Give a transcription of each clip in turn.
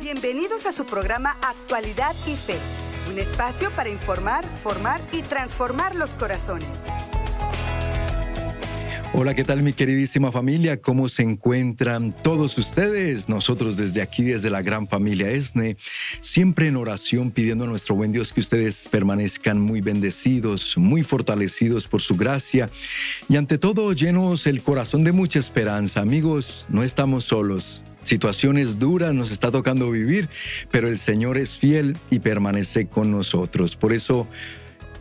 Bienvenidos a su programa Actualidad y Fe, un espacio para informar, formar y transformar los corazones. Hola, ¿qué tal mi queridísima familia? ¿Cómo se encuentran todos ustedes? Nosotros desde aquí, desde la gran familia ESNE, siempre en oración pidiendo a nuestro buen Dios que ustedes permanezcan muy bendecidos, muy fortalecidos por su gracia y ante todo llenos el corazón de mucha esperanza. Amigos, no estamos solos. Situaciones duras nos está tocando vivir, pero el Señor es fiel y permanece con nosotros. Por eso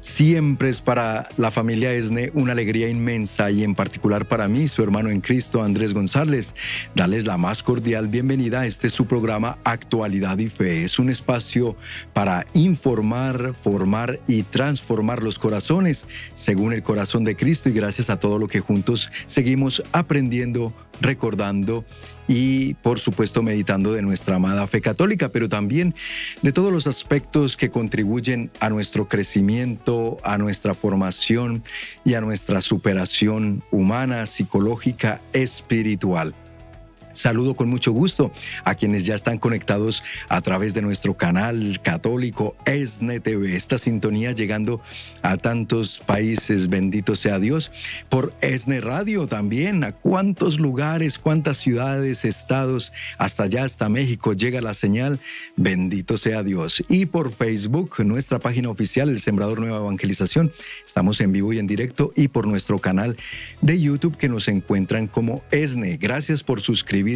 Siempre es para la familia ESNE una alegría inmensa y en particular para mí, su hermano en Cristo, Andrés González, darles la más cordial bienvenida a este su programa Actualidad y Fe. Es un espacio para informar, formar y transformar los corazones según el corazón de Cristo y gracias a todo lo que juntos seguimos aprendiendo, recordando y por supuesto meditando de nuestra amada fe católica, pero también de todos los aspectos que contribuyen a nuestro crecimiento, a nuestra formación y a nuestra superación humana, psicológica, espiritual. Saludo con mucho gusto a quienes ya están conectados a través de nuestro canal católico ESNE TV. Esta sintonía llegando a tantos países, bendito sea Dios, por ESNE Radio también, a cuántos lugares, cuántas ciudades, estados, hasta allá, hasta México llega la señal, bendito sea Dios. Y por Facebook, nuestra página oficial, El Sembrador Nueva Evangelización, estamos en vivo y en directo, y por nuestro canal de YouTube que nos encuentran como ESNE. Gracias por suscribir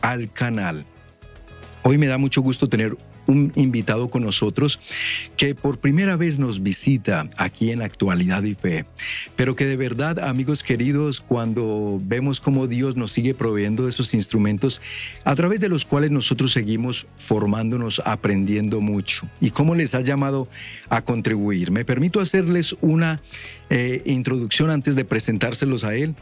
al canal. Hoy me da mucho gusto tener un invitado con nosotros que por primera vez nos visita aquí en Actualidad y Fe, pero que de verdad, amigos queridos, cuando vemos cómo Dios nos sigue proveyendo de esos instrumentos a través de los cuales nosotros seguimos formándonos, aprendiendo mucho y cómo les ha llamado a contribuir. Me permito hacerles una eh, introducción antes de presentárselos a él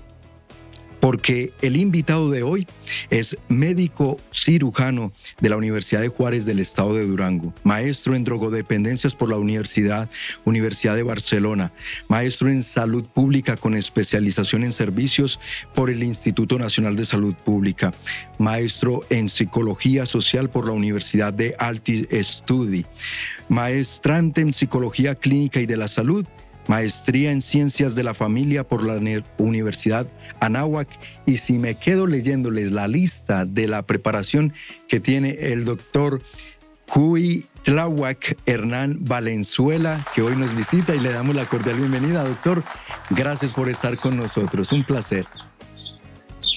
porque el invitado de hoy es médico cirujano de la Universidad de Juárez del Estado de Durango, maestro en drogodependencias por la Universidad, Universidad de Barcelona, maestro en salud pública con especialización en servicios por el Instituto Nacional de Salud Pública, maestro en psicología social por la Universidad de Alti Studi, maestrante en psicología clínica y de la salud maestría en ciencias de la familia por la Universidad Anáhuac. Y si me quedo leyéndoles la lista de la preparación que tiene el doctor Cui Tlahuac Hernán Valenzuela, que hoy nos visita y le damos la cordial bienvenida, doctor. Gracias por estar con nosotros. Un placer.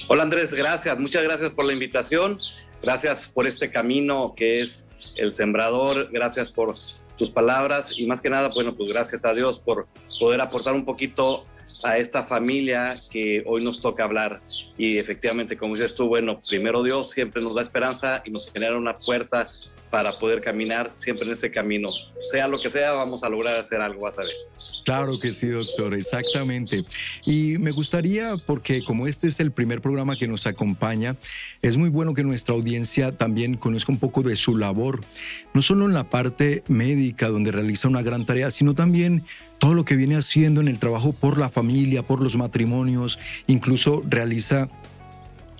Hola Andrés, gracias. Muchas gracias por la invitación. Gracias por este camino que es el sembrador. Gracias por tus palabras y más que nada, bueno, pues gracias a Dios por poder aportar un poquito a esta familia que hoy nos toca hablar. Y efectivamente, como dices tú, bueno, primero Dios siempre nos da esperanza y nos genera una puerta para poder caminar siempre en ese camino. Sea lo que sea, vamos a lograr hacer algo, a ver. Claro que sí, doctor, exactamente. Y me gustaría, porque como este es el primer programa que nos acompaña, es muy bueno que nuestra audiencia también conozca un poco de su labor, no solo en la parte médica, donde realiza una gran tarea, sino también todo lo que viene haciendo en el trabajo por la familia, por los matrimonios, incluso realiza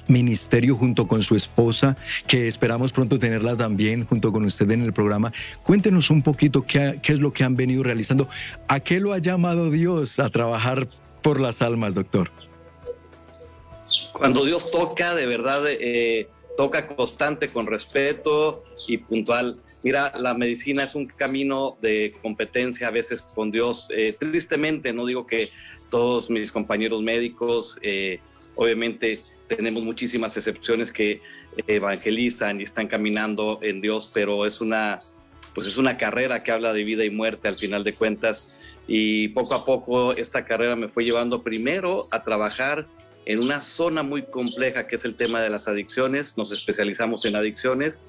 ministerio junto con su esposa, que esperamos pronto tenerla también junto con usted en el programa. Cuéntenos un poquito qué, qué es lo que han venido realizando. ¿A qué lo ha llamado Dios a trabajar por las almas, doctor? Cuando Dios toca, de verdad, eh, toca constante, con respeto y puntual. Mira, la medicina es un camino de competencia a veces con Dios. Eh, tristemente, no digo que todos mis compañeros médicos, eh, obviamente, tenemos muchísimas excepciones que evangelizan y están caminando en Dios, pero es una, pues es una carrera que habla de vida y muerte al final de cuentas. Y poco a poco esta carrera me fue llevando primero a trabajar en una zona muy compleja que es el tema de las adicciones. Nos especializamos en adicciones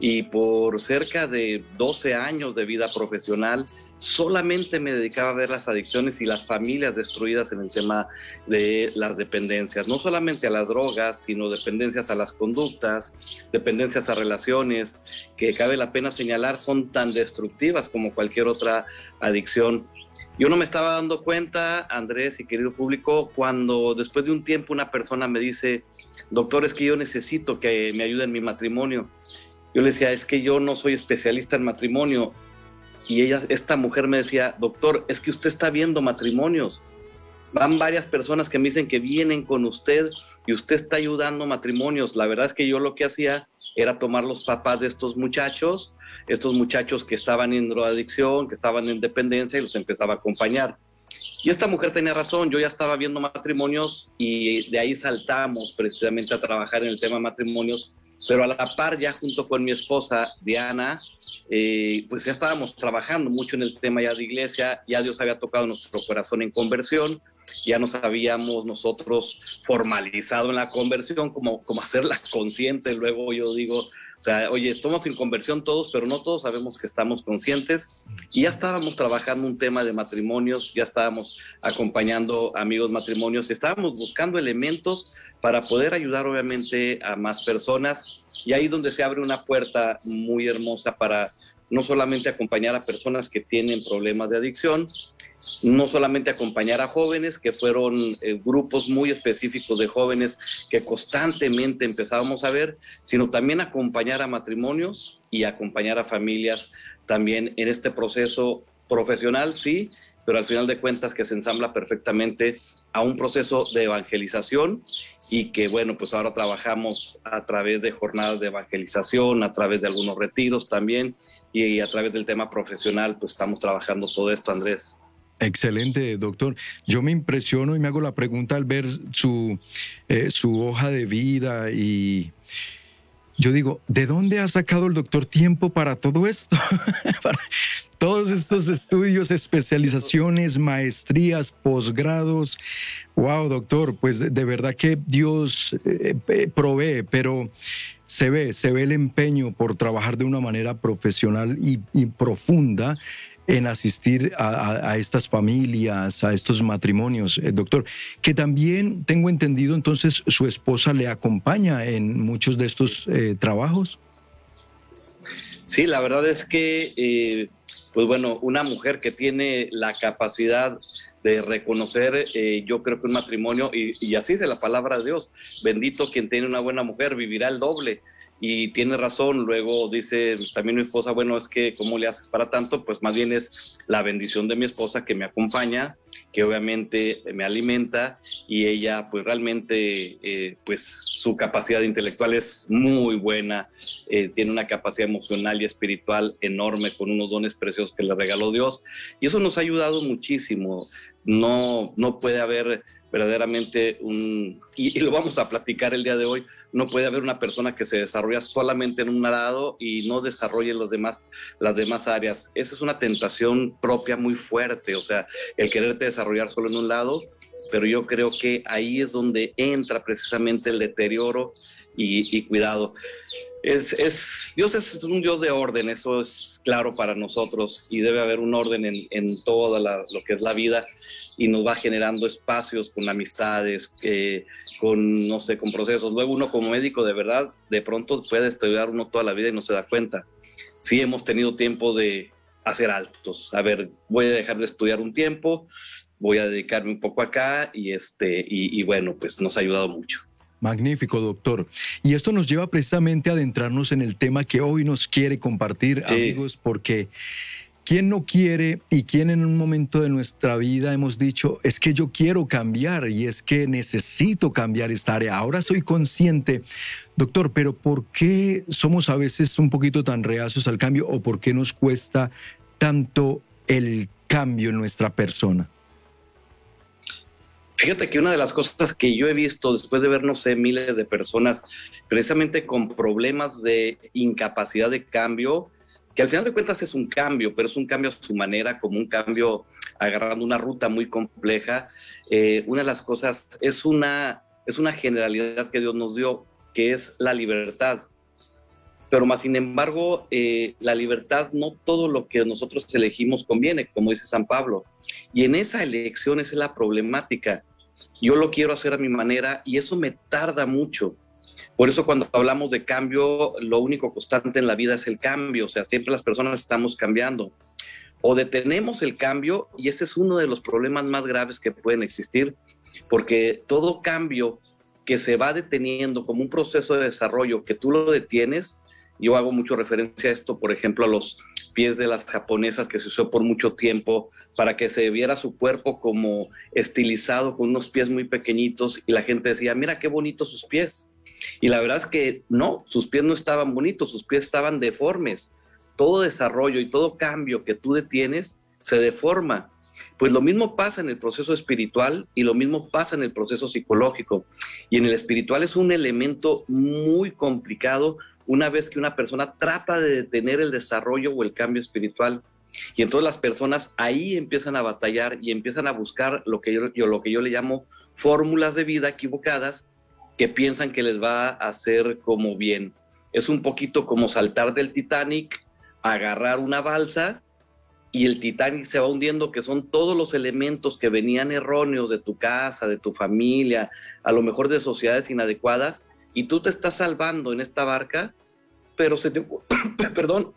y por cerca de 12 años de vida profesional solamente me dedicaba a ver las adicciones y las familias destruidas en el tema de las dependencias, no solamente a las drogas, sino dependencias a las conductas, dependencias a relaciones, que cabe la pena señalar son tan destructivas como cualquier otra adicción. Yo no me estaba dando cuenta, Andrés y querido público, cuando después de un tiempo una persona me dice, doctor, es que yo necesito que me ayude en mi matrimonio yo le decía, es que yo no soy especialista en matrimonio. Y ella, esta mujer me decía, doctor, es que usted está viendo matrimonios. Van varias personas que me dicen que vienen con usted y usted está ayudando matrimonios. La verdad es que yo lo que hacía era tomar los papás de estos muchachos, estos muchachos que estaban en drogadicción, que estaban en dependencia y los empezaba a acompañar. Y esta mujer tenía razón, yo ya estaba viendo matrimonios y de ahí saltamos precisamente a trabajar en el tema matrimonios, pero a la par ya junto con mi esposa Diana, eh, pues ya estábamos trabajando mucho en el tema ya de iglesia, ya Dios había tocado nuestro corazón en conversión, ya nos habíamos nosotros formalizado en la conversión, como, como hacerla consciente. Luego yo digo, o sea, oye, estamos en conversión todos, pero no todos sabemos que estamos conscientes. Y ya estábamos trabajando un tema de matrimonios, ya estábamos acompañando amigos matrimonios, estábamos buscando elementos para poder ayudar obviamente a más personas. Y ahí donde se abre una puerta muy hermosa para no solamente acompañar a personas que tienen problemas de adicción, no solamente acompañar a jóvenes, que fueron eh, grupos muy específicos de jóvenes que constantemente empezábamos a ver, sino también acompañar a matrimonios y acompañar a familias también en este proceso profesional, sí, pero al final de cuentas que se ensambla perfectamente a un proceso de evangelización y que bueno, pues ahora trabajamos a través de jornadas de evangelización, a través de algunos retiros también y a través del tema profesional, pues estamos trabajando todo esto, Andrés. Excelente, doctor. Yo me impresiono y me hago la pregunta al ver su, eh, su hoja de vida y yo digo, ¿de dónde ha sacado el doctor tiempo para todo esto? para todos estos estudios, especializaciones, maestrías, posgrados. Wow, doctor, pues de verdad que Dios eh, eh, provee, pero se ve, se ve el empeño por trabajar de una manera profesional y, y profunda en asistir a, estas familias, a estos matrimonios, eh, doctor, que también tengo entendido entonces su esposa le acompaña en muchos de estos eh, trabajos. Sí, la verdad es que, eh, pues bueno, una mujer que tiene la capacidad de reconocer, yo creo que un matrimonio, y, y así es la palabra de Dios, bendito quien tiene una buena mujer, vivirá el doble y tiene razón. Luego dice también mi esposa, bueno, es que ¿cómo le haces para tanto? Pues más bien es la bendición de mi esposa que me acompaña, que obviamente me alimenta y ella pues realmente eh, pues su capacidad intelectual es muy buena, eh, tiene una capacidad emocional y espiritual enorme con unos dones preciosos que le regaló Dios y eso nos ha ayudado muchísimo. No, no puede haber verdaderamente un, y, lo vamos a platicar el día de hoy, no puede haber una persona que se desarrolla solamente en un lado y no desarrolle los demás, las demás áreas. Esa es una tentación propia muy fuerte, o sea, el quererte desarrollar solo en un lado, pero yo creo que ahí es donde entra precisamente el deterioro y, cuidado. Es, es, Dios es un Dios de orden, eso es claro para nosotros y debe haber un orden en, en toda lo que es la vida y nos va generando espacios con amistades, eh, con, no sé, con procesos. Luego uno como médico de verdad, de pronto puede estudiar uno toda la vida y no se da cuenta. Sí hemos tenido tiempo de hacer altos. A ver, voy a dejar de estudiar un tiempo, voy a dedicarme un poco acá y, este, y, bueno, pues nos ha ayudado mucho. Magnífico, doctor. Y esto nos lleva precisamente a adentrarnos en el tema que hoy nos quiere compartir, amigos, porque ¿Quién no quiere y quién en un momento de nuestra vida hemos dicho, es que yo quiero cambiar y es que necesito cambiar esta área? Ahora soy consciente, doctor, pero ¿por qué somos a veces un poquito tan reacios al cambio o por qué nos cuesta tanto el cambio en nuestra persona? Fíjate que una de las cosas que yo he visto después de ver, no sé, miles de personas precisamente con problemas de incapacidad de cambio, que al final de cuentas es un cambio, pero es un cambio a su manera, como un cambio agarrando una ruta muy compleja. Eh, una de las cosas es una, es una generalidad que Dios nos dio, que es la libertad. Pero más sin embargo, eh, la libertad no todo lo que nosotros elegimos conviene, como dice San Pablo. Y en esa elección es la problemática. Yo lo quiero hacer a mi manera y eso me tarda mucho. Por eso cuando hablamos de cambio, lo único constante en la vida es el cambio, o sea, siempre las personas estamos cambiando. O detenemos el cambio y ese es uno de los problemas más graves que pueden existir, porque todo cambio que se va deteniendo como un proceso de desarrollo, que tú lo detienes, Yo hago mucho referencia a esto, por ejemplo, a los pies de las japonesas que se usó por mucho tiempo para que se viera su cuerpo como estilizado con unos pies muy pequeñitos y la gente decía, mira qué bonitos sus pies. Y la verdad es que no, sus pies no estaban bonitos, sus pies estaban deformes. Todo desarrollo y todo cambio que tú detienes se deforma. Pues lo mismo pasa en el proceso espiritual y lo mismo pasa en el proceso psicológico. Y en el espiritual es un elemento muy complicado una vez que una persona trata de detener el desarrollo o el cambio espiritual. Y entonces las personas ahí empiezan a batallar y empiezan a buscar lo que yo, lo que yo le llamo fórmulas de vida equivocadas que piensan que les va a hacer como bien. Es un poquito como saltar del Titanic, agarrar una balsa y el Titanic se va hundiendo, que son todos los elementos que venían erróneos de tu casa, de tu familia, a lo mejor de sociedades inadecuadas, y tú te estás salvando en esta barca, pero se te, perdón,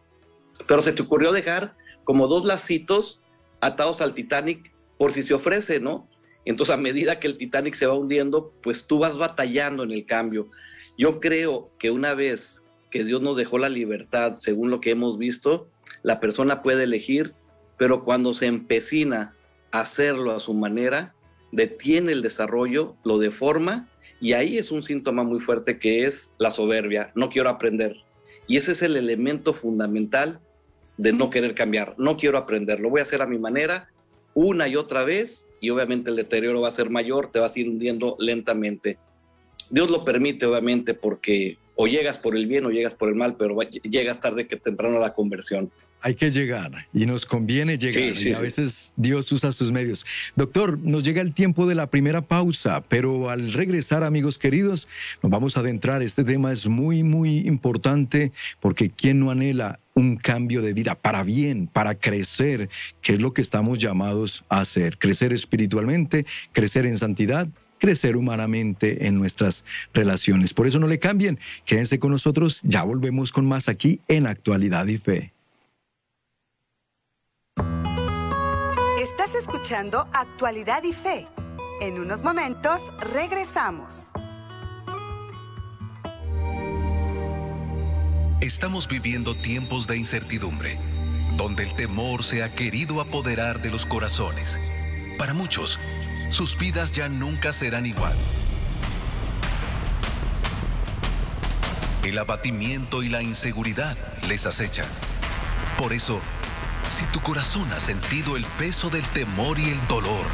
pero se te ocurrió dejar como dos lacitos atados al Titanic por si se ofrece, ¿no? Entonces, a medida que el Titanic se va hundiendo, pues tú vas batallando en el cambio. Yo creo que una vez que Dios nos dejó la libertad, según lo que hemos visto, la persona puede elegir, pero cuando se empecina a hacerlo a su manera, detiene el desarrollo, lo deforma y ahí es un síntoma muy fuerte que es la soberbia, no quiero aprender. Y ese es el elemento fundamental de no querer cambiar, no quiero aprender, lo voy a hacer a mi manera una y otra vez y obviamente el deterioro va a ser mayor, te vas a ir hundiendo lentamente. Dios lo permite obviamente porque o llegas por el bien o llegas por el mal, pero llegas tarde que temprano a la conversión hay que llegar y nos conviene llegar y a veces Dios usa sus medios. Doctor, nos llega el tiempo de la primera pausa, pero al regresar, amigos queridos, nos vamos a adentrar. Este tema es muy, muy importante porque ¿quién no anhela un cambio de vida para bien, para crecer, que es lo que estamos llamados a hacer? Crecer espiritualmente, crecer en santidad crecer humanamente en nuestras relaciones. Por eso no le cambien, quédense con nosotros, ya volvemos con más aquí en Actualidad y Fe. Estás escuchando Actualidad y Fe. En unos momentos regresamos. Estamos viviendo tiempos de incertidumbre, donde el temor se ha querido apoderar de los corazones. Para muchos, sus vidas ya nunca serán igual. El abatimiento y la inseguridad les acechan. Por eso, si tu corazón ha sentido el peso del temor y el dolor,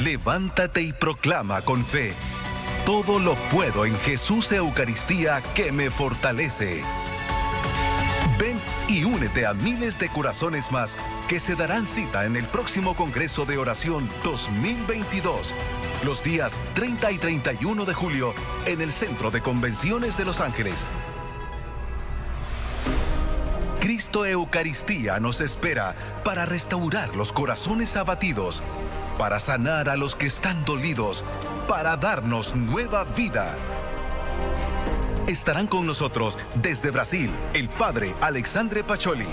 levántate y proclama con fe. Todo lo puedo en Jesús Eucaristía que me fortalece. Ven y únete a miles de corazones más que se darán cita en el próximo Congreso de Oración 2022, los días 30 y 31 de julio, en el Centro de Convenciones de Los Ángeles. Cristo Eucaristía nos espera para restaurar los corazones abatidos, para sanar a los que están dolidos, para darnos nueva vida. Estarán con nosotros desde Brasil el Padre Alexandre Pacholi.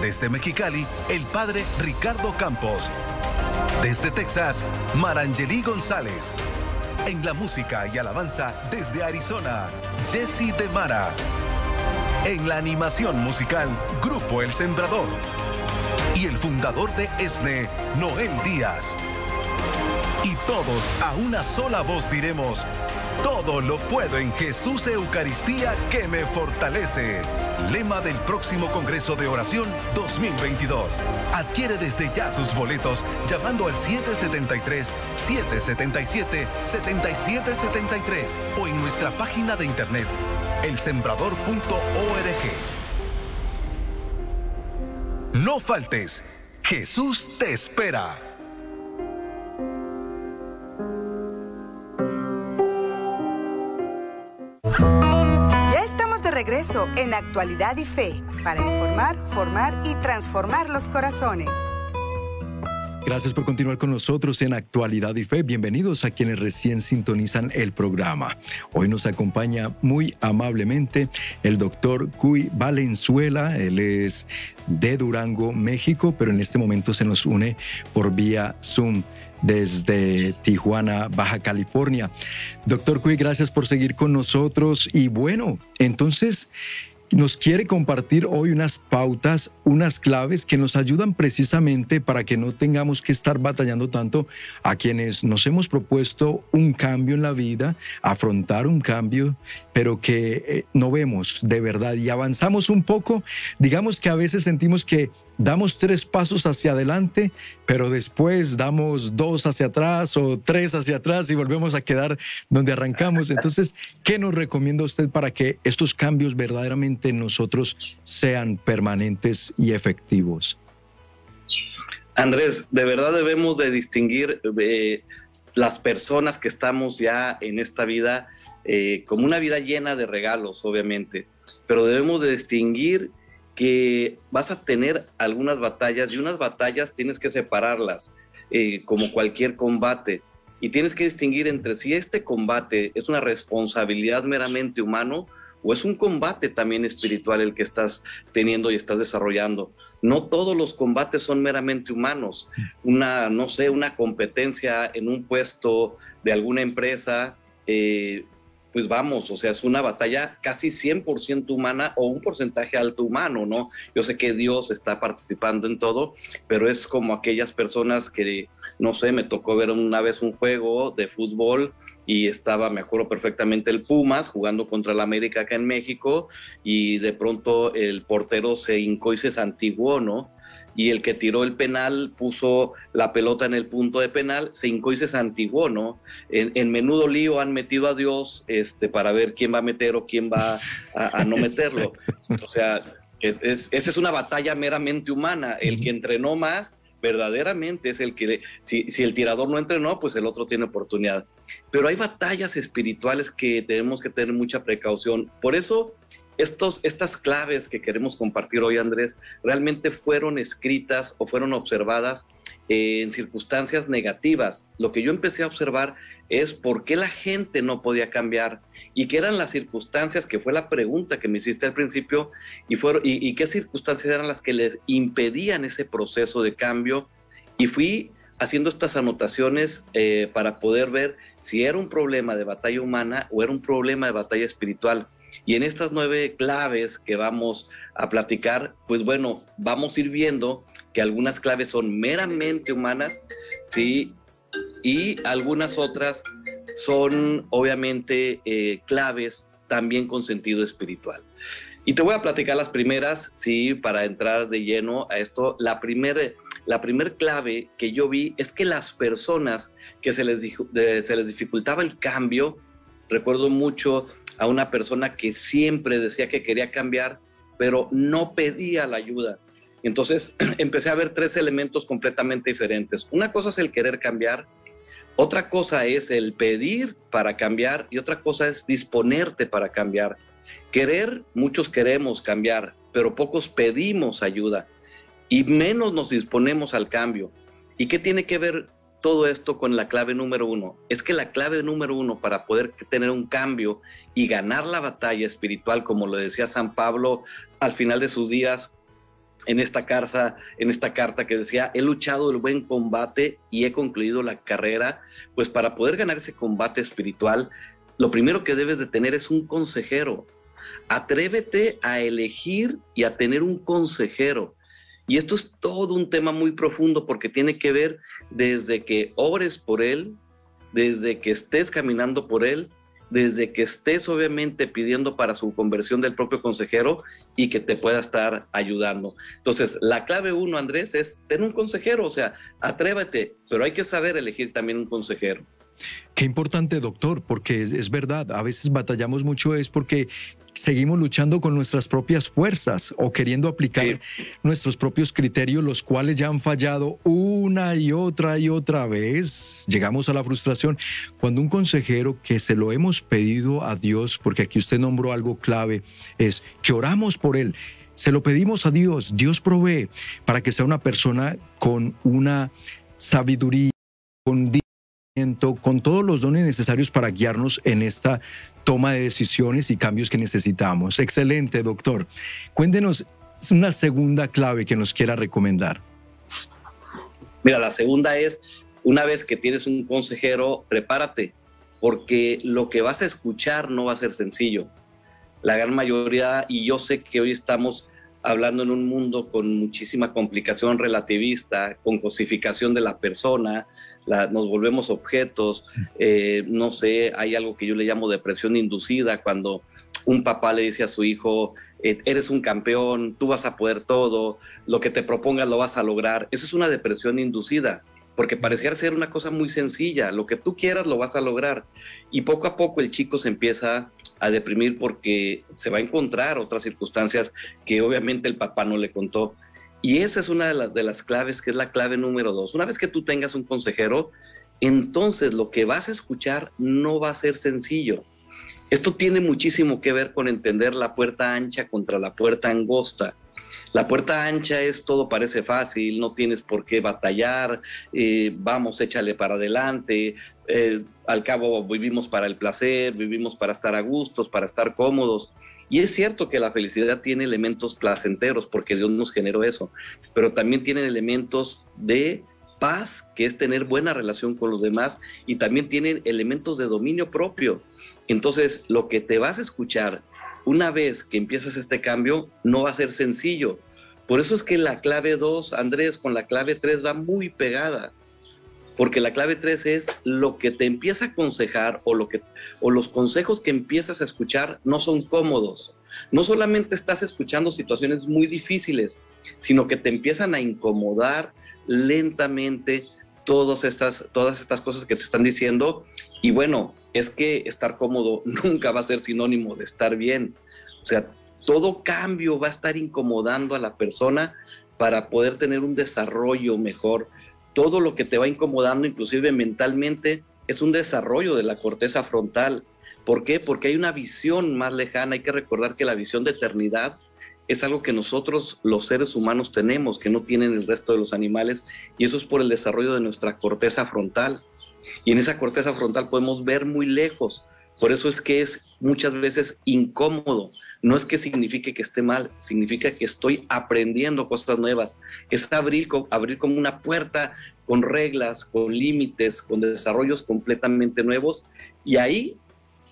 Desde Mexicali, el Padre Ricardo Campos. Desde Texas, Marangeli González. En la música y alabanza desde Arizona, Jesse de Mara. En la animación musical, Grupo El Sembrador. Y el fundador de ESNE, Noel Díaz. Y todos a una sola voz diremos, todo lo puedo en Jesús Eucaristía que me fortalece. Lema del próximo Congreso de Oración 2022. Adquiere desde ya tus boletos llamando al 773-777-7773 o en nuestra página de internet elsembrador.org. No faltes, Jesús te espera. Ya estamos de regreso en Actualidad y Fe para informar, formar y transformar los corazones. Gracias por continuar con nosotros en Actualidad y Fe. Bienvenidos a quienes recién sintonizan el programa. Hoy nos acompaña muy amablemente el doctor Cuy Valenzuela. Él es de Durango, México, pero en este momento se nos une por vía Zoom desde Tijuana, Baja California. Doctor Cuy, gracias por seguir con nosotros. Y bueno, entonces nos quiere compartir hoy unas pautas, unas claves que nos ayudan precisamente para que no tengamos que estar batallando tanto a quienes nos hemos propuesto un cambio en la vida, afrontar un cambio, pero que eh, no vemos de verdad y avanzamos un poco. Digamos que a veces sentimos que damos tres pasos hacia adelante, pero después damos dos hacia atrás o tres hacia atrás y volvemos a quedar donde arrancamos. Entonces, ¿qué nos recomienda usted para que estos cambios verdaderamente en nosotros sean permanentes y efectivos? Andrés, de verdad debemos de distinguir eh, las personas que estamos ya en esta vida eh, como una vida llena de regalos, obviamente, pero debemos de distinguir que vas a tener algunas batallas y unas batallas tienes que separarlas eh, como cualquier combate y tienes que distinguir entre si este combate es una responsabilidad meramente humano o es un combate también espiritual el que estás teniendo y estás desarrollando. No todos los combates son meramente humanos. Una, no sé, una competencia en un puesto de alguna empresa, eh, pues vamos, o sea, es una batalla casi 100% humana o un porcentaje alto humano, ¿no? Yo sé que Dios está participando en todo, pero es como aquellas personas que, no sé, me tocó ver una vez un juego de fútbol y estaba, me acuerdo perfectamente, el Pumas jugando contra el América acá en México y de pronto el portero se hincó y se santiguó, ¿no? Y el que tiró el penal puso la pelota en el punto de penal, se hincó y se santiguó, ¿no? En, menudo lío han metido a Dios este, para ver quién va a meter o quién va a, no meterlo. O sea, esa es una batalla meramente humana. El que entrenó más verdaderamente es el que, si, si, el tirador no entrenó, pues el otro tiene oportunidad. Pero hay batallas espirituales que tenemos que tener mucha precaución. Por eso estos, estas claves que queremos compartir hoy, Andrés, realmente fueron escritas o fueron observadas en circunstancias negativas. Lo que yo empecé a observar es por qué la gente no podía cambiar y qué eran las circunstancias, que fue la pregunta que me hiciste al principio, y, fueron, y, qué circunstancias eran las que les impedían ese proceso de cambio. Y fui haciendo estas anotaciones eh, para poder ver si era un problema de batalla humana o era un problema de batalla espiritual. Y en estas nueve claves que vamos a platicar, pues bueno, vamos a ir viendo que algunas claves son meramente humanas, ¿sí? Y algunas otras son obviamente eh, claves también con sentido espiritual. Y te voy a platicar las primeras, sí, para entrar de lleno a esto. La primera la primer clave que yo vi es que las personas que se les, se les dificultaba el cambio, recuerdo mucho a una persona que siempre decía que quería cambiar, pero no pedía la ayuda. Entonces empecé a ver tres elementos completamente diferentes. Una cosa es el querer cambiar, otra cosa es el pedir para cambiar y otra cosa es disponerte para cambiar. Querer, muchos queremos cambiar, pero pocos pedimos ayuda y menos nos disponemos al cambio. ¿Y qué tiene que ver todo esto con la clave número uno. Es que la clave número uno para poder tener un cambio y ganar la batalla espiritual, como lo decía San Pablo al final de sus días en esta carta, en esta carta que decía, he luchado el buen combate y he concluido la carrera, pues para poder ganar ese combate espiritual, lo primero que debes de tener es un consejero. Atrévete a elegir y a tener un consejero. Y esto es todo un tema muy profundo porque tiene que ver desde que ores por Él, desde que estés caminando por Él, desde que estés obviamente pidiendo para su conversión del propio consejero y que te pueda estar ayudando. Entonces, la clave uno, Andrés, es tener un consejero, o sea, atrévete, pero hay que saber elegir también un consejero. Qué importante, doctor, porque es, verdad, a veces batallamos mucho es porque seguimos luchando con nuestras propias fuerzas o queriendo aplicar nuestros propios criterios, los cuales ya han fallado una y otra y otra vez. Llegamos a la frustración. Cuando un consejero que se lo hemos pedido a Dios, porque aquí usted nombró algo clave, es que oramos por él. Se lo pedimos a Dios, Dios provee para que sea una persona con una sabiduría, con con todos los dones necesarios para guiarnos en esta toma de decisiones y cambios que necesitamos. Excelente, doctor. Cuéntenos una segunda clave que nos quiera recomendar. Mira, la segunda es, una vez que tienes un consejero, prepárate, porque lo que vas a escuchar no va a ser sencillo. La gran mayoría, y yo sé que hoy estamos hablando en un mundo con muchísima complicación relativista, con cosificación de la persona, nos volvemos objetos, eh, no sé, hay algo que yo le llamo depresión inducida, cuando un papá le dice a su hijo, eh, eres un campeón, tú vas a poder todo, lo que te propongas lo vas a lograr. Eso es una depresión inducida, porque pareciera ser una cosa muy sencilla, lo que tú quieras lo vas a lograr. Y poco a poco el chico se empieza a deprimir porque se va a encontrar otras circunstancias que obviamente el papá no le contó. Y esa es una de, las claves, que es la clave número dos. Una vez que tú tengas un consejero, entonces lo que vas a escuchar no va a ser sencillo. Esto tiene muchísimo que ver con entender la puerta ancha contra la puerta angosta. La puerta ancha es todo parece fácil, no tienes por qué batallar, eh, vamos, échale para adelante, eh, al cabo vivimos para el placer, vivimos para estar a gustos, para estar cómodos. Y es cierto que la felicidad tiene elementos placenteros porque Dios nos generó eso, pero también tiene elementos de paz, que es tener buena relación con los demás, y también tienen elementos de dominio propio. Entonces, lo que te vas a escuchar una vez que empiezas este cambio no va a ser sencillo. Por eso es que la clave 2, Andrés, con la clave 3 va muy pegada porque la clave 3 es lo que te empieza a aconsejar o, lo que, o los consejos que empiezas a escuchar no son cómodos. No solamente estás escuchando situaciones muy difíciles, sino que te empiezan a incomodar lentamente todas estas, todas estas cosas que te están diciendo. Y bueno, es que estar cómodo nunca va a ser sinónimo de estar bien. O sea, todo cambio va a estar incomodando a la persona para poder tener un desarrollo mejor, todo lo que te va incomodando, inclusive mentalmente, es un desarrollo de la corteza frontal. ¿Por qué? Porque hay una visión más lejana. Hay que recordar que la visión de eternidad es algo que nosotros los seres humanos tenemos, que no tienen el resto de los animales, y eso es por el desarrollo de nuestra corteza frontal. Y en esa corteza frontal podemos ver muy lejos. Por eso es que es muchas veces incómodo no es que signifique que esté mal, significa que estoy aprendiendo cosas nuevas. Es abrir, abrir como una puerta con reglas, con límites, con desarrollos completamente nuevos. Y ahí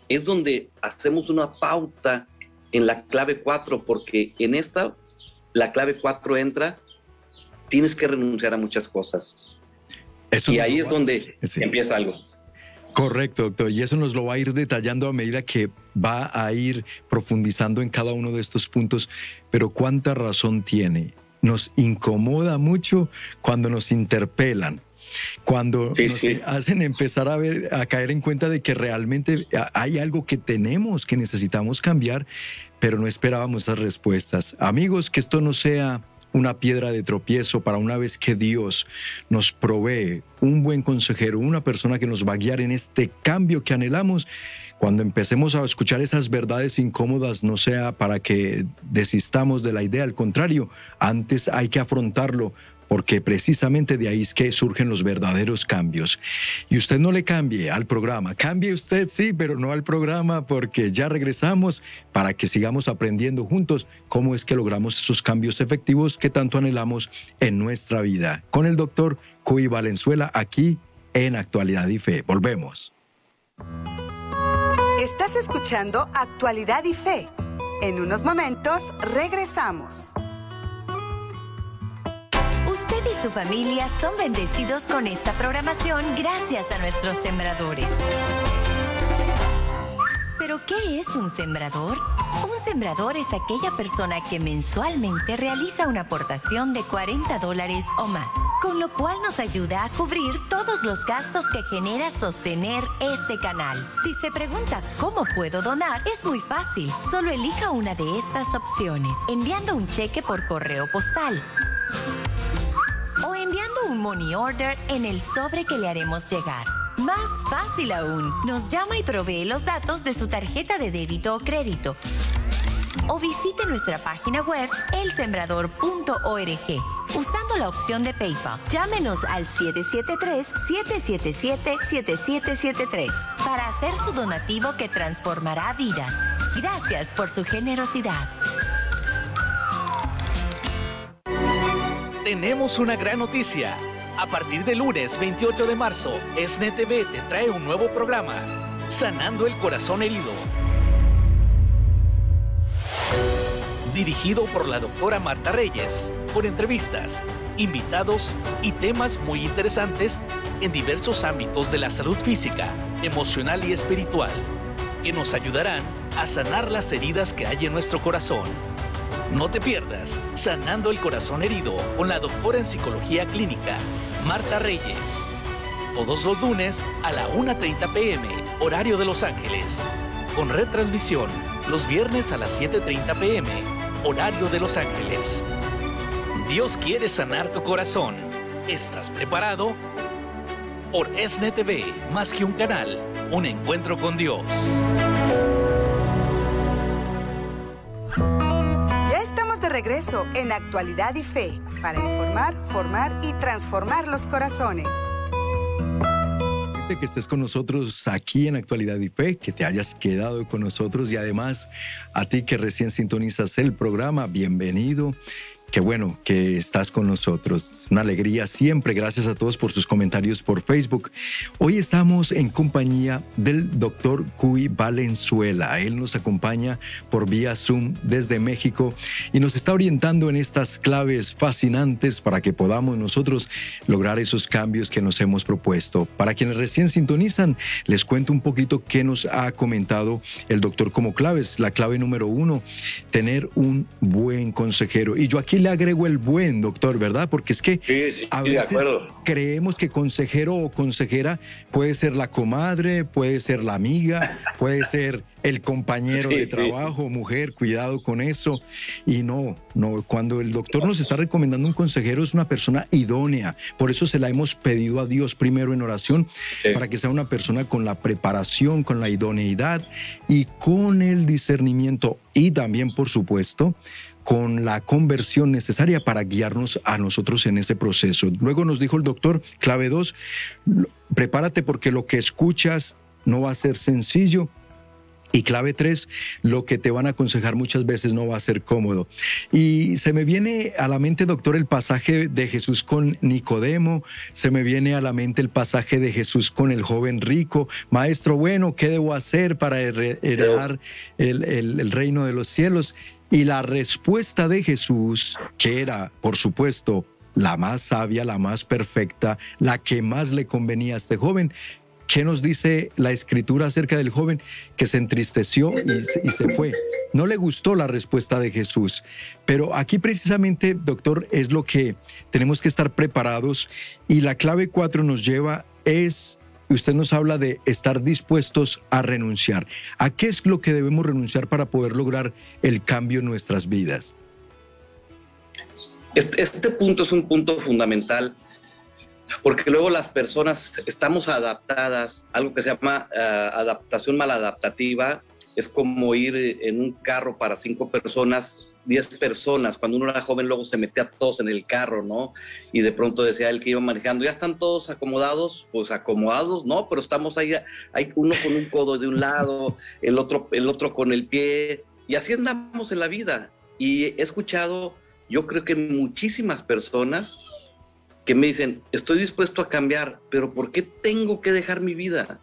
es donde hacemos una pauta en la clave 4, porque en esta, la clave 4 entra, tienes que renunciar a muchas cosas. y ahí es donde empieza algo. Correcto, doctor. Y eso nos lo va a ir detallando a medida que va a ir profundizando en cada uno de estos puntos. Pero cuánta razón tiene. Nos incomoda mucho cuando nos interpelan, cuando nos hacen empezar a ver, a caer en cuenta de que realmente hay algo que tenemos, que necesitamos cambiar, pero no esperábamos esas respuestas. Amigos, que esto no sea una piedra de tropiezo para una vez que Dios nos provee un buen consejero, una persona que nos va a guiar en este cambio que anhelamos. Cuando empecemos a escuchar esas verdades incómodas, no sea para que desistamos de la idea, al contrario, antes hay que afrontarlo porque precisamente de ahí es que surgen los verdaderos cambios. Y usted no le cambie al programa, cambie usted sí, pero no al programa porque ya regresamos para que sigamos aprendiendo juntos cómo es que logramos esos cambios efectivos que tanto anhelamos en nuestra vida. Con el doctor Cuy Valenzuela aquí en Actualidad y Fe. Volvemos. Estás escuchando Actualidad y Fe. En unos momentos regresamos. Usted y su familia son bendecidos con esta programación gracias a nuestros sembradores. ¿Pero qué es un sembrador? Un sembrador es aquella persona que mensualmente realiza una aportación de 40 dólares o más, con lo cual nos ayuda a cubrir todos los gastos que genera sostener este canal. Si se pregunta cómo puedo donar, es muy fácil. Solo elija una de estas opciones, enviando un cheque por correo postal un money order en el sobre que le haremos llegar. Más fácil aún, nos llama y provee los datos de su tarjeta de débito o crédito. O visite nuestra página web elsembrador.org usando la opción de PayPal. Llámenos al 773-777-7773 para hacer su donativo que transformará vidas. Gracias por su generosidad. Tenemos una gran noticia. A partir del lunes 28 de marzo, SNTV te trae un nuevo programa, Sanando el Corazón Herido dirigido por la doctora Marta Reyes, con entrevistas, invitados y temas muy interesantes en diversos ámbitos de la salud física, emocional y espiritual, que nos ayudarán a sanar las heridas que hay en nuestro corazón. No te pierdas Sanando el Corazón Herido con la doctora en Psicología Clínica, Marta Reyes. Todos los lunes a la 1.30 pm, horario de Los Ángeles. Con retransmisión los viernes a las 7.30 pm, horario de Los Ángeles. Dios quiere sanar tu corazón. ¿Estás preparado? Por SNTV, más que un canal, un encuentro con Dios. Regreso en Actualidad y Fe para informar, formar y transformar los corazones que estés con nosotros aquí en Actualidad y Fe, que te hayas quedado con nosotros y además a ti que recién sintonizas el programa, bienvenido. Qué bueno que estás con nosotros. Una alegría siempre. Gracias a todos por sus comentarios por Facebook. Hoy estamos en compañía del doctor Cuy Valenzuela. Él nos acompaña por vía Zoom desde México y nos está orientando en estas claves fascinantes para que podamos nosotros lograr esos cambios que nos hemos propuesto. Para quienes recién sintonizan, les cuento un poquito qué nos ha comentado el doctor como claves. La clave número uno, tener un buen consejero. Y yo aquí le agrego el buen, doctor, ¿verdad? Porque es que a veces creemos que consejero o consejera puede ser la comadre, puede ser la amiga, puede ser el compañero de trabajo, mujer, cuidado con eso. Y no, no, cuando el doctor nos está recomendando un consejero es una persona idónea. Por eso se la hemos pedido a Dios primero en oración, para que sea una persona con la preparación, con la idoneidad y con el discernimiento. Y también, por supuesto, con la conversión necesaria para guiarnos a nosotros en ese proceso. Luego nos dijo el doctor, clave 2, prepárate porque lo que escuchas no va a ser sencillo, y clave 3, lo que te van a aconsejar muchas veces no va a ser cómodo. Y se me viene a la mente, doctor, el pasaje de Jesús con Nicodemo, se me viene a la mente el pasaje de Jesús con el joven rico. Maestro, bueno, ¿qué debo hacer para heredar el, el reino de los cielos? Y la respuesta de Jesús, que era, por supuesto, la más sabia, la más perfecta, la que más le convenía a este joven, ¿Qué nos dice la escritura acerca del joven que se entristeció y, se fue? No le gustó la respuesta de Jesús. Pero aquí precisamente, doctor, es lo que tenemos que estar preparados y la clave cuatro nos lleva es usted nos habla de estar dispuestos a renunciar. ¿A qué es lo que debemos renunciar para poder lograr el cambio en nuestras vidas? Este, este punto es un punto fundamental porque luego las personas estamos adaptadas, algo que se llama uh, adaptación maladaptativa, es como ir en un carro para cinco personas 10 personas. Cuando uno era joven, luego se metía todos en el carro, ¿no? Y de pronto decía el que iba manejando, ¿ya están todos acomodados? Pues acomodados, no, pero estamos ahí, hay uno con un codo de un lado, el otro, el otro con el pie, y así andamos en la vida. Y he escuchado, yo creo que muchísimas personas que me dicen, estoy dispuesto a cambiar, pero ¿por qué tengo que dejar mi vida?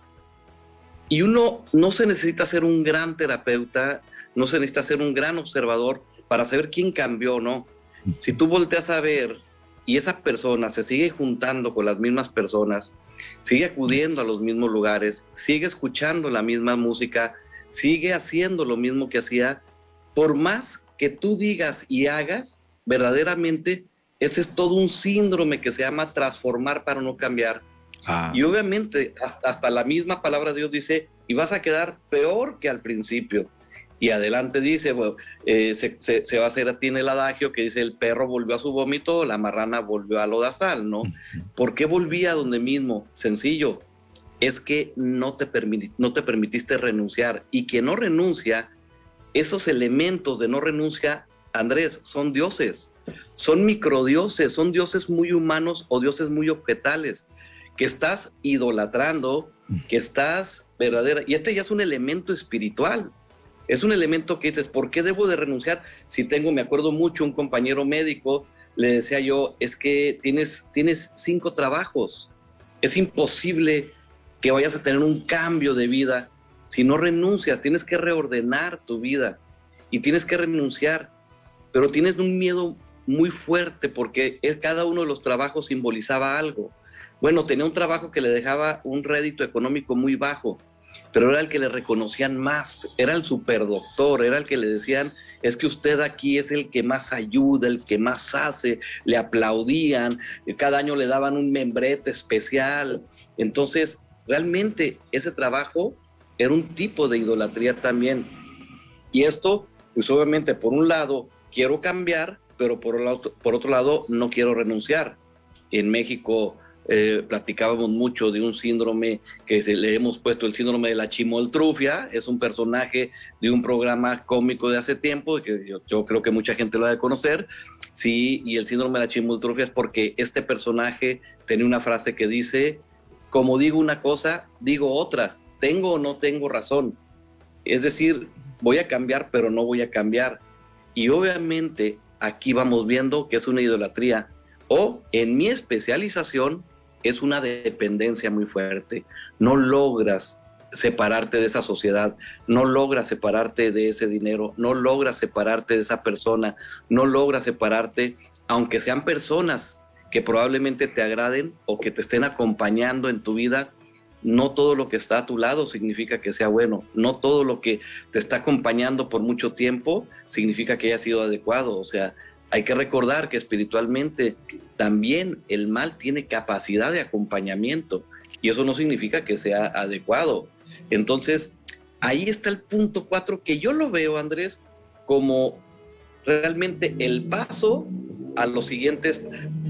Y uno no se necesita ser un gran terapeuta, no se necesita ser un gran observador para saber quién cambió o no. Si tú volteas a ver y esa persona se sigue juntando con las mismas personas, sigue acudiendo a los mismos lugares, sigue escuchando la misma música, sigue haciendo lo mismo que hacía, por más que tú digas y hagas, verdaderamente ese es todo un síndrome que se llama transformar para no cambiar. Ah. Y obviamente hasta, la misma palabra de Dios dice, y vas a quedar peor que al principio. Y adelante dice, eh, se, va a hacer, tiene el adagio que dice, el perro volvió a su vómito, la marrana volvió a lodazal, ¿no? ¿Por qué volvía donde mismo? Sencillo, es que no te, no te permitiste renunciar. Y que no renuncia, esos elementos de no renuncia, Andrés, son dioses. son microdioses, son dioses muy humanos o dioses muy objetales, que estás idolatrando, que estás verdadera, y este ya es un elemento espiritual, es un elemento que dices, ¿por qué debo de renunciar si tengo, me acuerdo mucho, un compañero médico, le decía yo, es que tienes, tienes cinco trabajos, es imposible que vayas a tener un cambio de vida si no renuncias, tienes que reordenar tu vida y tienes que renunciar, pero tienes un miedo muy fuerte porque cada uno de los trabajos simbolizaba algo. Bueno, tenía un trabajo que le dejaba un rédito económico muy bajo, pero era el que le reconocían más, era el superdoctor, era el que le decían, es que usted aquí es el que más ayuda, el que más hace, le aplaudían, cada año le daban un membrete especial. Entonces, realmente ese trabajo era un tipo de idolatría también. Y esto, pues obviamente, por un lado, quiero cambiar, pero por, por otro lado, no quiero renunciar. En México eh, platicábamos mucho de un síndrome que le hemos puesto el síndrome de la chimoltrufia, es un personaje de un programa cómico de hace tiempo, que yo, creo que mucha gente lo ha de conocer, sí, y el síndrome de la chimoltrufia es porque este personaje tiene una frase que dice, como digo una cosa, digo otra, tengo o no tengo razón, es decir, voy a cambiar, pero no voy a cambiar, y obviamente aquí vamos viendo que es una idolatría, o en mi especialización, es una dependencia muy fuerte. No logras separarte de esa sociedad, no logras separarte de ese dinero, no logras separarte de esa persona, no logras separarte, aunque sean personas que probablemente te agraden o que te estén acompañando en tu vida, no todo lo que está a tu lado significa que sea bueno, no todo lo que te está acompañando por mucho tiempo significa que haya sido adecuado, o sea, hay que recordar que espiritualmente también el mal tiene capacidad de acompañamiento y eso no significa que sea adecuado. Entonces, ahí está el punto cuatro que yo lo veo, Andrés, como realmente el paso a los siguientes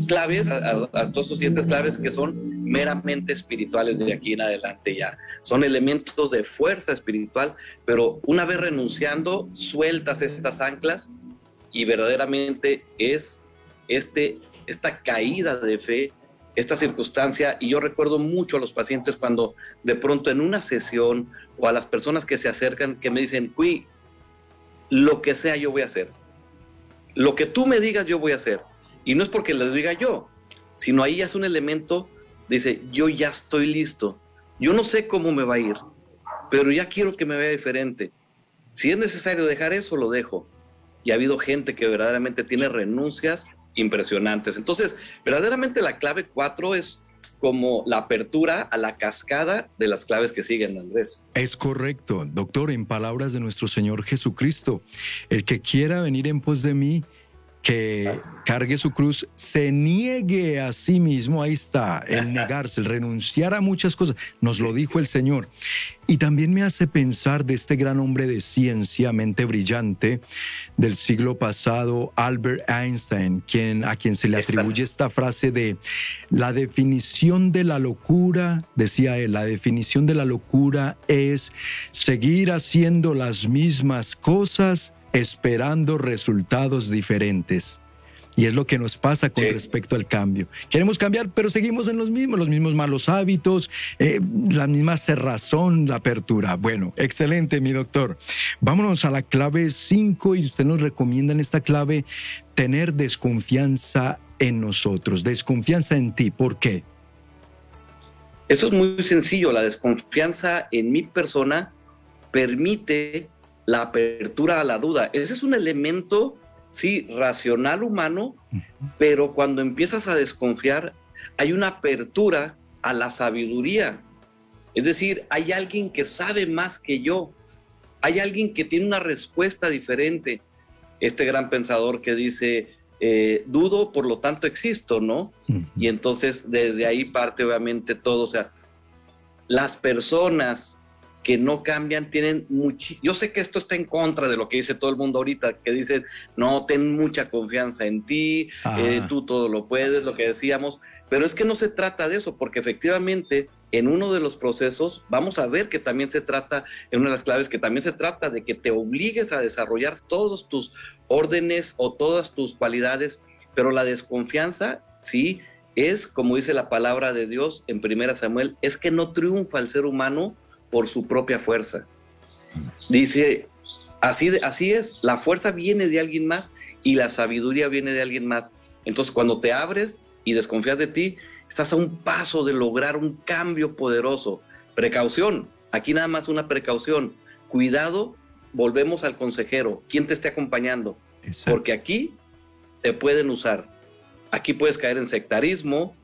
claves, a, todos los siguientes claves que son meramente espirituales de aquí en adelante ya. Son elementos de fuerza espiritual, pero una vez renunciando, sueltas estas anclas y verdaderamente es este, esta caída de fe, esta circunstancia, y yo recuerdo mucho a los pacientes cuando de pronto en una sesión o a las personas que se acercan que me dicen, Cui, lo que sea yo voy a hacer, lo que tú me digas yo voy a hacer, y no es porque les diga yo, sino ahí ya es un elemento, dice, yo ya estoy listo, yo no sé cómo me va a ir, pero ya quiero que me vea diferente. Si es necesario dejar eso, lo dejo y ha habido gente que verdaderamente tiene renuncias impresionantes. Entonces, verdaderamente la clave 4 es como la apertura a la cascada de las claves que siguen, Andrés. Es correcto, doctor, en palabras de nuestro Señor Jesucristo, el que quiera venir en pos de mí, que cargue su cruz, se niegue a sí mismo, ahí está, el negarse, el renunciar a muchas cosas, nos lo dijo el Señor. Y también me hace pensar de este gran hombre de ciencia, mente brillante del siglo pasado, Albert Einstein, quien, a quien se le atribuye esta frase de la definición de la locura, decía él, la definición de la locura es seguir haciendo las mismas cosas esperando resultados diferentes. Y es lo que nos pasa con respecto al cambio. Queremos cambiar, pero seguimos en los mismos, los mismos malos hábitos, eh, la misma cerrazón, la apertura. Bueno, excelente, mi doctor. Vámonos a la clave 5 y usted nos recomienda en esta clave tener desconfianza en nosotros, desconfianza en ti. ¿Por qué? Eso es muy sencillo. La desconfianza en mi persona permite la apertura a la duda. Ese es un elemento, sí, racional humano, pero cuando empiezas a desconfiar, hay una apertura a la sabiduría. Es decir, hay alguien que sabe más que yo. Hay alguien que tiene una respuesta diferente. Este gran pensador que dice, eh, dudo, por lo tanto existo, ¿no? Y entonces desde ahí parte obviamente todo. O sea, las personas que no cambian, tienen mucho... Yo sé que esto está en contra de lo que dice todo el mundo ahorita, que dicen, no, ten mucha confianza en ti, eh, tú todo lo puedes, lo que decíamos, pero es que no se trata de eso, porque efectivamente en uno de los procesos vamos a ver que también se trata, en una de las claves, que también se trata de que te obligues a desarrollar todos tus órdenes o todas tus cualidades, pero la desconfianza, sí, es, como dice la palabra de Dios en 1 Samuel, es que no triunfa el ser humano por su propia fuerza. Dice, así, así es, la fuerza viene de alguien más y la sabiduría viene de alguien más. Entonces, cuando te abres y desconfías de ti, estás a un paso de lograr un cambio poderoso. Precaución, aquí nada más una precaución. Cuidado, volvemos al consejero, quién te esté acompañando, porque aquí te pueden usar. Aquí puedes caer en sectarismo,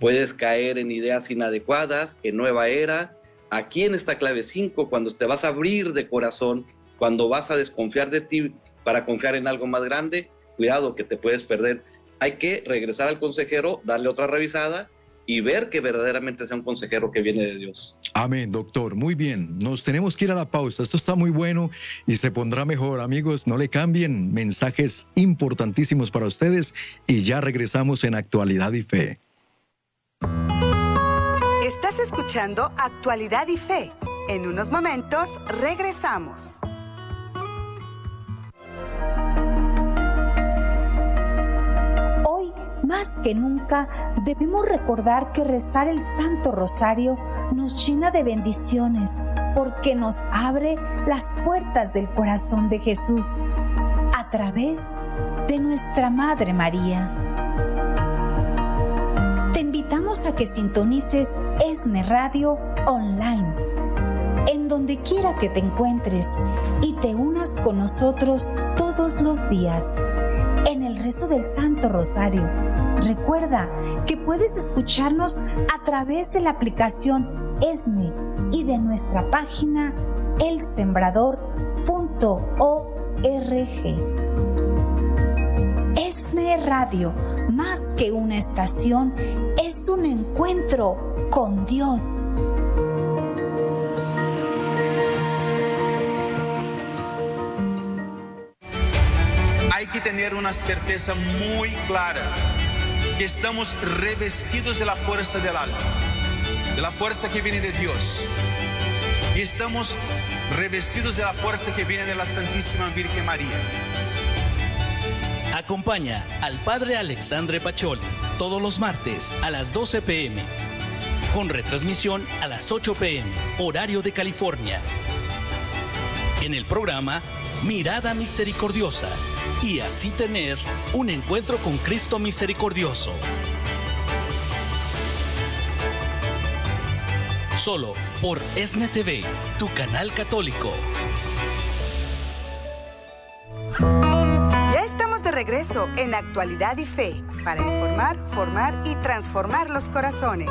puedes caer en ideas inadecuadas, en nueva era, aquí en esta clave 5, cuando te vas a abrir de corazón, cuando vas a desconfiar de ti para confiar en algo más grande, cuidado que te puedes perder. Hay que regresar al consejero, darle otra revisada y ver que verdaderamente sea un consejero que viene de Dios. Amén, doctor. Muy bien. Nos tenemos que ir a la pausa. Esto está muy bueno y se pondrá mejor. Amigos, no le cambien. Mensajes importantísimos para ustedes y ya regresamos en Actualidad y Fe. Escuchando Actualidad y Fe. En unos momentos regresamos. Hoy, más que nunca, debemos recordar que rezar el Santo Rosario nos llena de bendiciones porque nos abre las puertas del corazón de Jesús a través de nuestra Madre María que sintonices ESNE Radio online, en donde quiera que te encuentres y te unas con nosotros todos los días en el rezo del Santo Rosario. Recuerda que puedes escucharnos a través de la aplicación ESNE y de nuestra página elsembrador.org. ESNE Radio más que una estación, es un encuentro con Dios. Hay que tener una certeza muy clara que estamos revestidos de la fuerza del alma, de la fuerza que viene de Dios. Y estamos revestidos de la fuerza que viene de la Santísima Virgen María. Acompaña al Padre Alexandre Pacholi todos los martes a las 12 pm, con retransmisión a las 8 pm, horario de California. En el programa Mirada Misericordiosa y así tener un encuentro con Cristo Misericordioso. Solo por ESNE TV, tu canal católico. regreso en Actualidad y Fe para informar, formar y transformar los corazones.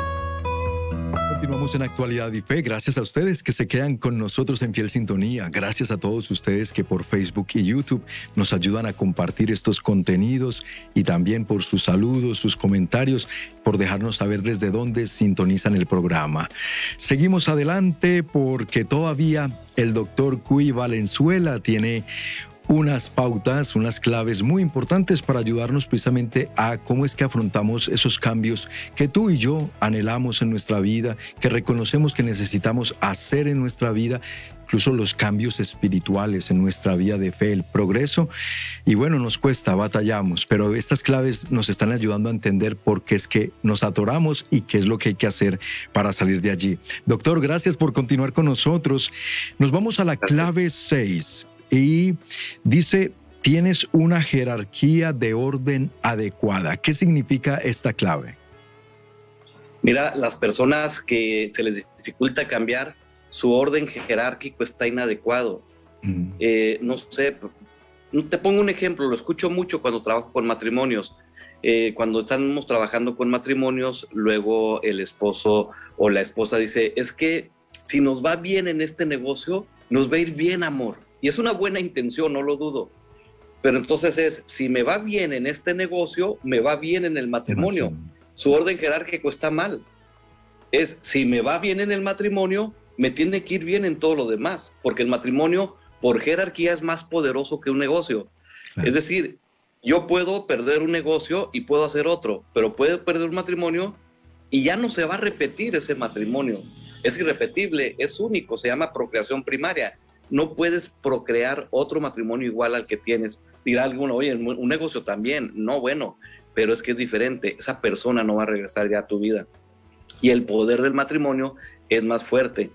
Continuamos en Actualidad y Fe. Gracias a ustedes que se quedan con nosotros en fiel sintonía. Gracias a todos ustedes que por Facebook y YouTube nos ayudan a compartir estos contenidos y también por sus saludos, sus comentarios, por dejarnos saber desde dónde sintonizan el programa. Seguimos adelante porque todavía el doctor Cui Valenzuela tiene unas pautas, unas claves muy importantes para ayudarnos precisamente a cómo es que afrontamos esos cambios que tú y yo anhelamos en nuestra vida, que reconocemos que necesitamos hacer en nuestra vida incluso los cambios espirituales en nuestra vida de fe, el progreso. Y bueno, nos cuesta, batallamos, pero estas claves nos están ayudando a entender por qué es que nos atoramos y qué es lo que hay que hacer para salir de allí. Doctor, gracias por continuar con nosotros. Nos vamos a la clave 6 y dice, tienes una jerarquía de orden adecuada. ¿Qué significa esta clave? Mira, las personas que se les dificulta cambiar, su orden jerárquico está inadecuado. Mm. Eh, no sé, te pongo un ejemplo, lo escucho mucho cuando trabajo con matrimonios. Eh, cuando estamos trabajando con matrimonios, luego el esposo o la esposa dice, es que si nos va bien en este negocio, nos va a ir bien, amor. Y es una buena intención, no lo dudo. Pero entonces es, si me va bien en este negocio, me va bien en el matrimonio. Su orden jerárquico está mal. Es, si me va bien en el matrimonio, me tiene que ir bien en todo lo demás, porque el matrimonio por jerarquía es más poderoso que un negocio. Es decir, yo puedo perder un negocio y puedo hacer otro, pero puedo perder un matrimonio y ya no se va a repetir ese matrimonio. Es irrepetible, es único, se llama procreación primaria. No puedes procrear otro matrimonio igual al que tienes. Dirá alguno, oye, un negocio también. No, bueno, pero es que es diferente. Esa persona no va a regresar ya a tu vida. Y el poder del matrimonio es más fuerte.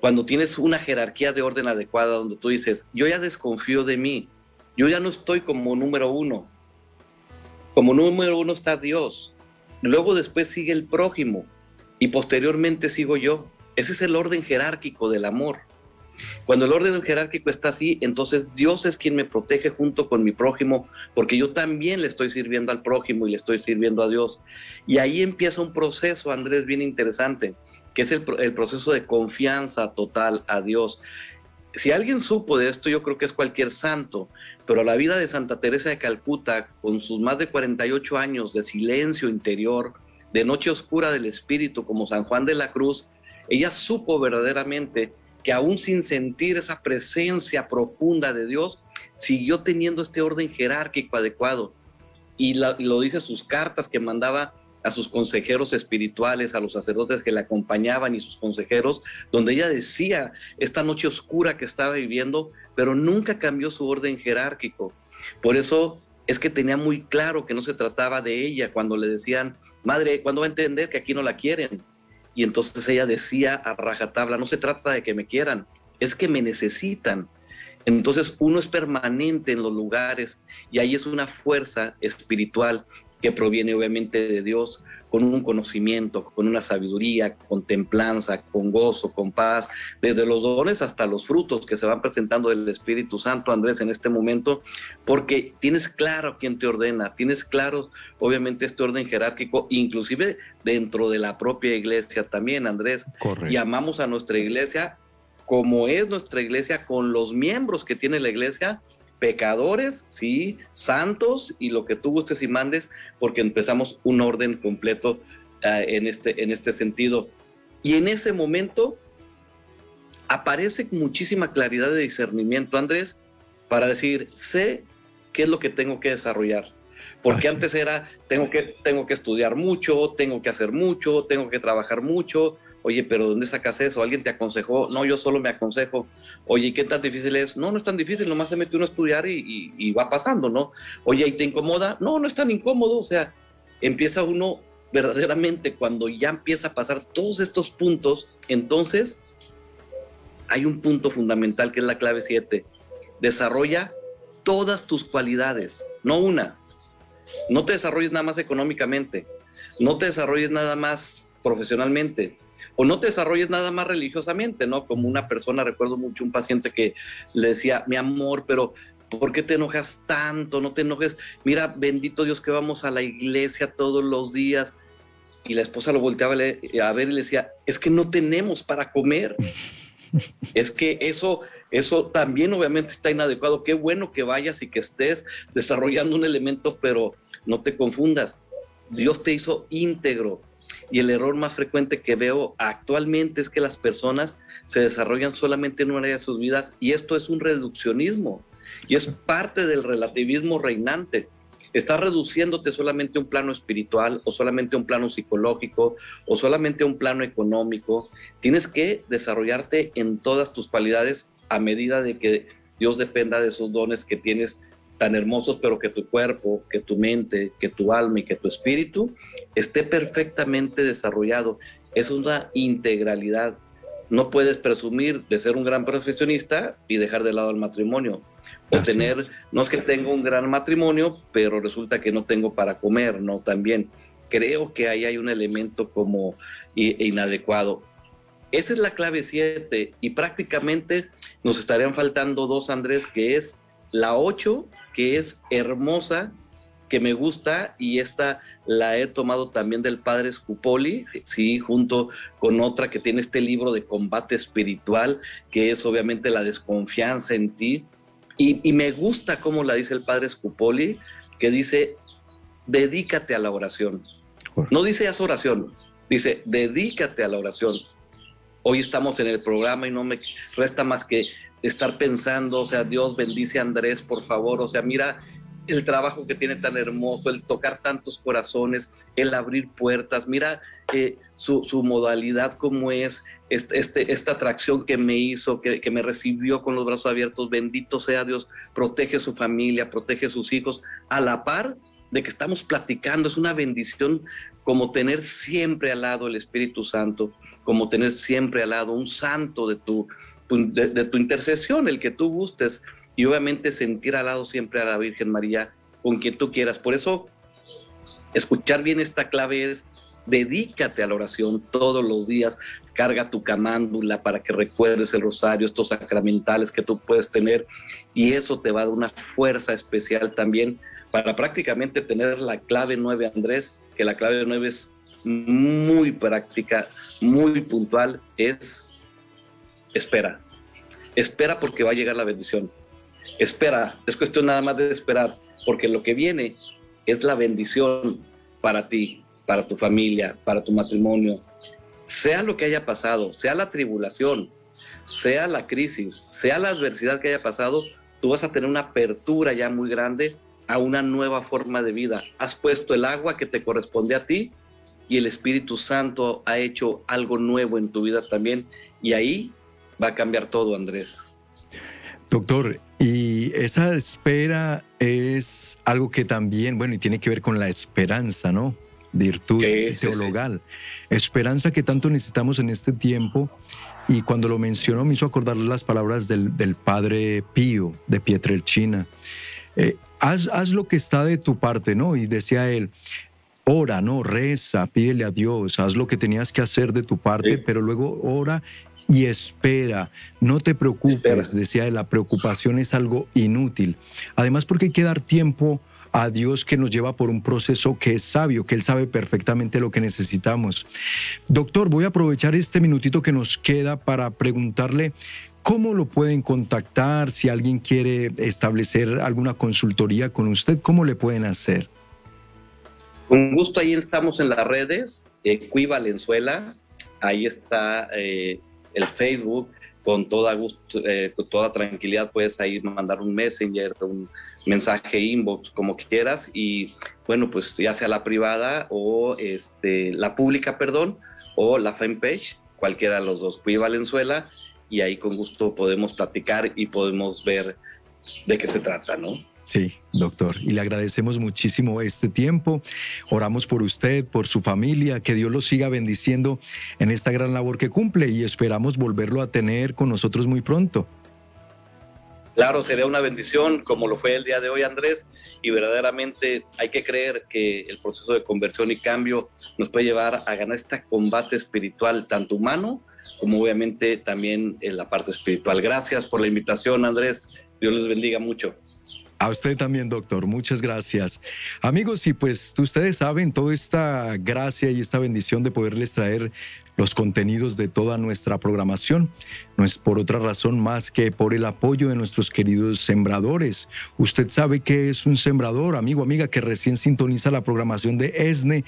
Cuando tienes una jerarquía de orden adecuada donde tú dices, yo ya desconfío de mí, yo ya no estoy como número uno. Como número uno está Dios. Luego después sigue el prójimo y posteriormente sigo yo. Ese es el orden jerárquico del amor. Cuando el orden jerárquico está así, entonces Dios es quien me protege junto con mi prójimo, porque yo también le estoy sirviendo al prójimo y le estoy sirviendo a Dios. Y ahí empieza un proceso, Andrés, bien interesante, que es el, proceso de confianza total a Dios. Si alguien supo de esto, yo creo que es cualquier santo, pero la vida de Santa Teresa de Calcuta, con sus más de 48 años de silencio interior, de noche oscura del espíritu, como San Juan de la Cruz, ella supo verdaderamente que aún sin sentir esa presencia profunda de Dios, siguió teniendo este orden jerárquico adecuado. Y, lo dice sus cartas que mandaba a sus consejeros espirituales, a los sacerdotes que le acompañaban y sus consejeros, donde ella decía esta noche oscura que estaba viviendo, pero nunca cambió su orden jerárquico. Por eso es que tenía muy claro que no se trataba de ella cuando le decían, madre, ¿cuándo va a entender que aquí no la quieren? Y entonces ella decía a rajatabla, no se trata de que me quieran, es que me necesitan. Entonces uno es permanente en los lugares y ahí es una fuerza espiritual que proviene obviamente de Dios, con un conocimiento, con una sabiduría, con templanza, con gozo, con paz, desde los dones hasta los frutos que se van presentando del Espíritu Santo, Andrés, en este momento, porque tienes claro quién te ordena, tienes claro, obviamente, este orden jerárquico, inclusive dentro de la propia iglesia también, Andrés. Y amamos a nuestra iglesia como es nuestra iglesia, con los miembros que tiene la iglesia, pecadores, sí, santos y lo que tú gustes y mandes, porque empezamos un orden completo uh, en, este, en este sentido. Y en ese momento aparece muchísima claridad de discernimiento, Andrés, para decir, sé qué es lo que tengo que desarrollar. Porque antes era, tengo que, tengo que estudiar mucho, tengo que hacer mucho, tengo que trabajar mucho, Oye, pero ¿dónde sacas eso? ¿Alguien te aconsejó? No, yo solo me aconsejo. Oye, ¿qué tan difícil es? No, no es tan difícil, nomás se mete uno a estudiar y, va pasando, ¿no? Oye, ¿y te incomoda? No, no es tan incómodo, o sea, empieza uno verdaderamente cuando ya empieza a pasar todos estos puntos, entonces hay un punto fundamental que es la clave 7. Desarrolla todas tus cualidades, no una. No te desarrolles nada más económicamente, no te desarrolles nada más profesionalmente, o no te desarrolles nada más religiosamente, ¿no? Como una persona, recuerdo mucho un paciente que le decía, mi amor, pero ¿por qué te enojas tanto? No te enojes. Mira, bendito Dios que vamos a la iglesia todos los días. Y la esposa lo volteaba a ver y le decía, es que no tenemos para comer. es que eso, eso también obviamente está inadecuado. Qué bueno que vayas y que estés desarrollando un elemento, pero no te confundas. Dios te hizo íntegro y el error más frecuente que veo actualmente es que las personas se desarrollan solamente en una de sus vidas y esto es un reduccionismo y es parte del relativismo reinante. Estás reduciéndote solamente a un plano espiritual o solamente a un plano psicológico o solamente a un plano económico. Tienes que desarrollarte en todas tus cualidades a medida de que Dios dependa de esos dones que tienes tan hermosos, pero que tu cuerpo, que tu mente, que tu alma y que tu espíritu esté perfectamente desarrollado. Es una integralidad. No puedes presumir de ser un gran profesionista y dejar de lado el matrimonio. O tener, no es que tengo un gran matrimonio, pero resulta que no tengo para comer, ¿no? También creo que ahí hay un elemento como inadecuado. Esa es la clave 7 y prácticamente nos estarían faltando dos, Andrés, que es la 8 que es hermosa, que me gusta y esta la he tomado también del padre Scupoli, sí, junto con otra que tiene este libro de combate espiritual, que es obviamente la desconfianza en ti. Y, me gusta cómo la dice el padre Scupoli, que dice, dedícate a la oración. No dice haz oración, dice, dedícate a la oración. Hoy estamos en el programa y no me resta más que estar pensando, o sea, Dios bendice a Andrés, por favor, o sea, mira el trabajo que tiene tan hermoso, el tocar tantos corazones, el abrir puertas, mira eh, su, modalidad como es, este, esta atracción que me hizo, que, que, me recibió con los brazos abiertos, bendito sea Dios, protege su familia, protege sus hijos, a la par de que estamos platicando, es una bendición como tener siempre al lado el Espíritu Santo, como tener siempre al lado un santo de tu, de, tu intercesión, el que tú gustes, y obviamente sentir al lado siempre a la Virgen María, con quien tú quieras. Por eso, escuchar bien esta clave es dedícate a la oración todos los días, carga tu camándula para que recuerdes el rosario, estos sacramentales que tú puedes tener, y eso te va a dar una fuerza especial también para prácticamente tener la clave 9, Andrés, que la clave 9 es muy práctica, muy puntual, es espera. Espera porque va a llegar la bendición. Espera, es cuestión nada más de esperar, porque lo que viene es la bendición para ti, para tu familia, para tu matrimonio. Sea lo que haya pasado, sea la tribulación, sea la crisis, sea la adversidad que haya pasado, tú vas a tener una apertura ya muy grande a una nueva forma de vida. Has puesto el agua que te corresponde a ti y el Espíritu Santo ha hecho algo nuevo en tu vida también. Y ahí va a cambiar todo, Andrés. Doctor, y esa espera es algo que también, bueno, y tiene que ver con la esperanza, ¿no? Virtud teologal. Esperanza que tanto necesitamos en este tiempo. Y cuando lo mencionó me hizo acordar las palabras del, padre Pío de Pietrelcina. Eh, haz, haz lo que está de tu parte, ¿no? Y decía él, ora, no, reza, pídele a Dios, haz lo que tenías que hacer de tu parte, pero luego ora y espera. No te preocupes, decía la preocupación es algo inútil. Además, porque hay que dar tiempo a Dios que nos lleva por un proceso que es sabio, que Él sabe perfectamente lo que necesitamos. Doctor, voy a aprovechar este minutito que nos queda para preguntarle cómo lo pueden contactar, si alguien quiere establecer alguna consultoría con usted, ¿cómo le pueden hacer? Con gusto, ahí estamos en las redes, eh, Valenzuela, ahí está eh, el Facebook, con toda gusto, eh, con toda tranquilidad puedes ahí mandar un messenger, un mensaje inbox, como quieras, y bueno, pues ya sea la privada o este, la pública, perdón, o la fanpage, cualquiera de los dos, Cui Valenzuela, y ahí con gusto podemos platicar y podemos ver de qué se trata, ¿no? Sí, doctor. Y le agradecemos muchísimo este tiempo. Oramos por usted, por su familia, que Dios lo siga bendiciendo en esta gran labor que cumple y esperamos volverlo a tener con nosotros muy pronto. Claro, sería una bendición como lo fue el día de hoy, Andrés, y verdaderamente hay que creer que el proceso de conversión y cambio nos puede llevar a ganar este combate espiritual, tanto humano como obviamente también en la parte espiritual. Gracias por la invitación, Andrés. Dios les bendiga mucho. A usted también, doctor. Muchas gracias. Amigos, y pues ustedes saben toda esta gracia y esta bendición de poderles traer los contenidos de toda nuestra programación. No es por otra razón más que por el apoyo de nuestros queridos sembradores. Usted sabe que es un sembrador, amigo, amiga, que recién sintoniza la programación de ESNE.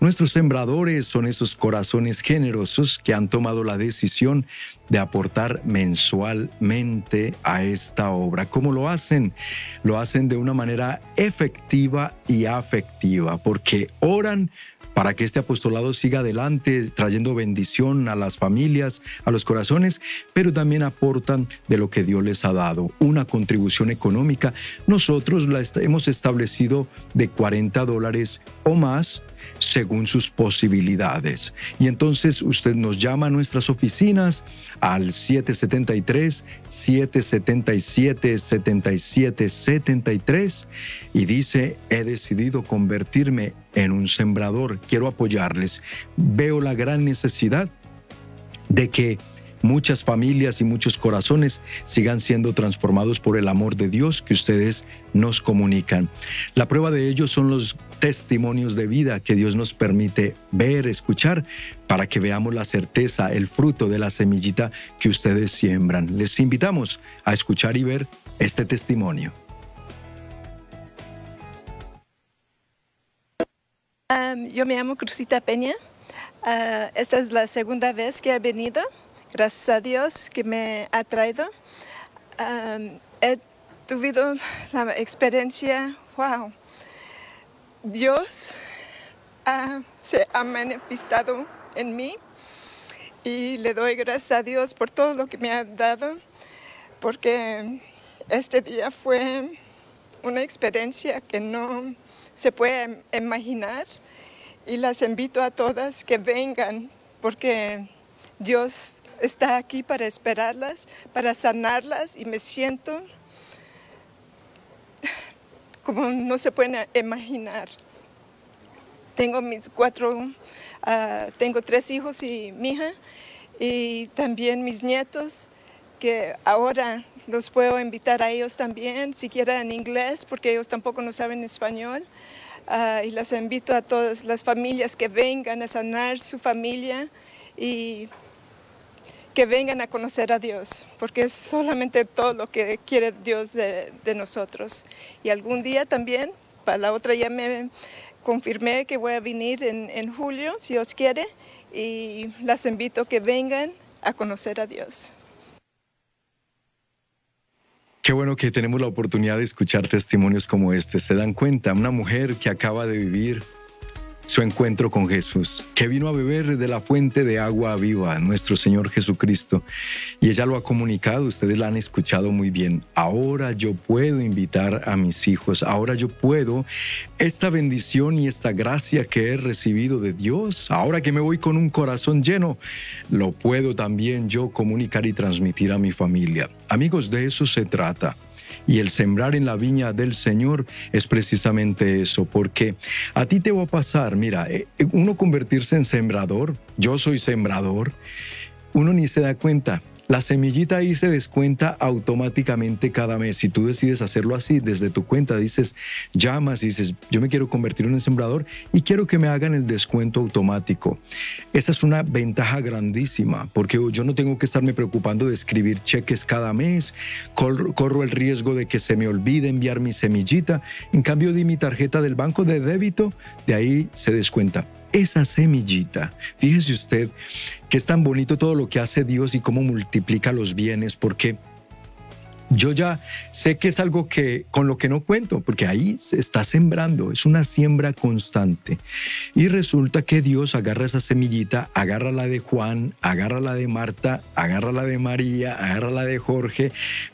Nuestros sembradores son esos corazones generosos que han tomado la decisión de aportar mensualmente a esta obra. ¿Cómo lo hacen? Lo hacen de una manera efectiva y afectiva, porque oran para que este apostolado siga adelante, trayendo bendición a las familias, a los corazones, pero también aportan de lo que Dios les ha dado, una contribución económica. Nosotros la hemos establecido de 40 dólares o más según sus posibilidades. Y entonces usted nos llama a nuestras oficinas al 773-777-7773 y dice, he decidido convertirme en un sembrador, quiero apoyarles. Veo la gran necesidad de que muchas familias y muchos corazones sigan siendo transformados por el amor de Dios que ustedes nos comunican. La prueba de ello son los testimonios de vida que Dios nos permite ver, escuchar, para que veamos la certeza, el fruto de la semillita que ustedes siembran. Les invitamos a escuchar y ver este testimonio. yo me llamo Crucita Peña. Ah, esta es la segunda vez que he venido gracias a Dios que me ha traído. he tenido la experiencia, wow, Dios se ha manifestado en mí y le doy gracias a Dios por todo lo que me ha dado, porque este día fue una experiencia que no se puede imaginar y las invito a todas que vengan porque Dios está aquí para esperarlas, para sanarlas y me siento como no se pueden imaginar. Tengo mis cuatro, ah, tengo tres hijos y mi hija y también mis nietos que ahora los puedo invitar a ellos también, siquiera en inglés, porque ellos tampoco no saben español. Ah, y las invito a todas las familias que vengan a sanar su familia y que vengan a conocer a Dios, porque es solamente todo lo que quiere Dios de, nosotros. Y algún día también, para la otra ya me confirmé que voy a venir en, en julio, si Dios quiere, y las invito a que vengan a conocer a Dios. Qué bueno que tenemos la oportunidad de escuchar testimonios como este. Se dan cuenta, una mujer que acaba de vivir su encuentro con Jesús, que vino a beber de la fuente de agua viva, nuestro Señor Jesucristo. Y ella lo ha comunicado, ustedes la han escuchado muy bien. Ahora yo puedo invitar a mis hijos, ahora yo puedo esta bendición y esta gracia que he recibido de Dios, ahora que me voy con un corazón lleno, lo puedo también yo comunicar y transmitir a mi familia. Amigos, de eso se trata. Y el sembrar en la viña del Señor es precisamente eso, porque a ti te va a pasar, mira, eh, uno convertirse en sembrador, yo soy sembrador, uno ni se da cuenta, la semillita ahí se descuenta automáticamente cada mes. Si tú decides hacerlo así desde tu cuenta, dices, llamas y dices, yo me quiero convertir en un sembrador y quiero que me hagan el descuento automático. Esa es una ventaja grandísima porque yo no tengo que estarme preocupando de escribir cheques cada mes, corro, el riesgo de que se me olvide enviar mi semillita. En cambio, di mi tarjeta del banco de débito, de ahí se descuenta esa semillita. Fíjese usted que es tan bonito todo lo que hace Dios y cómo multiplica los bienes, porque yo ya sé que es algo que con lo que no cuento, porque ahí se está sembrando, es una siembra constante. Y resulta que Dios agarra esa semillita, agarra la de Juan, agarra la de Marta, agarra la de María, agarra la de Jorge.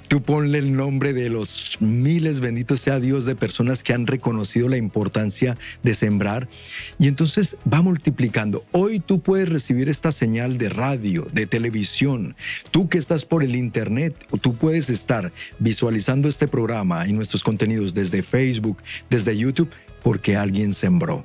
Tú ponle el nombre de los miles, bendito sea Dios, de personas que han reconocido la importancia de sembrar. Y entonces va multiplicando. Hoy tú puedes recibir esta señal de radio, de televisión. Tú que estás por el internet, tú puedes visualizando este programa y nuestros contenidos desde Facebook, desde YouTube, porque alguien sembró,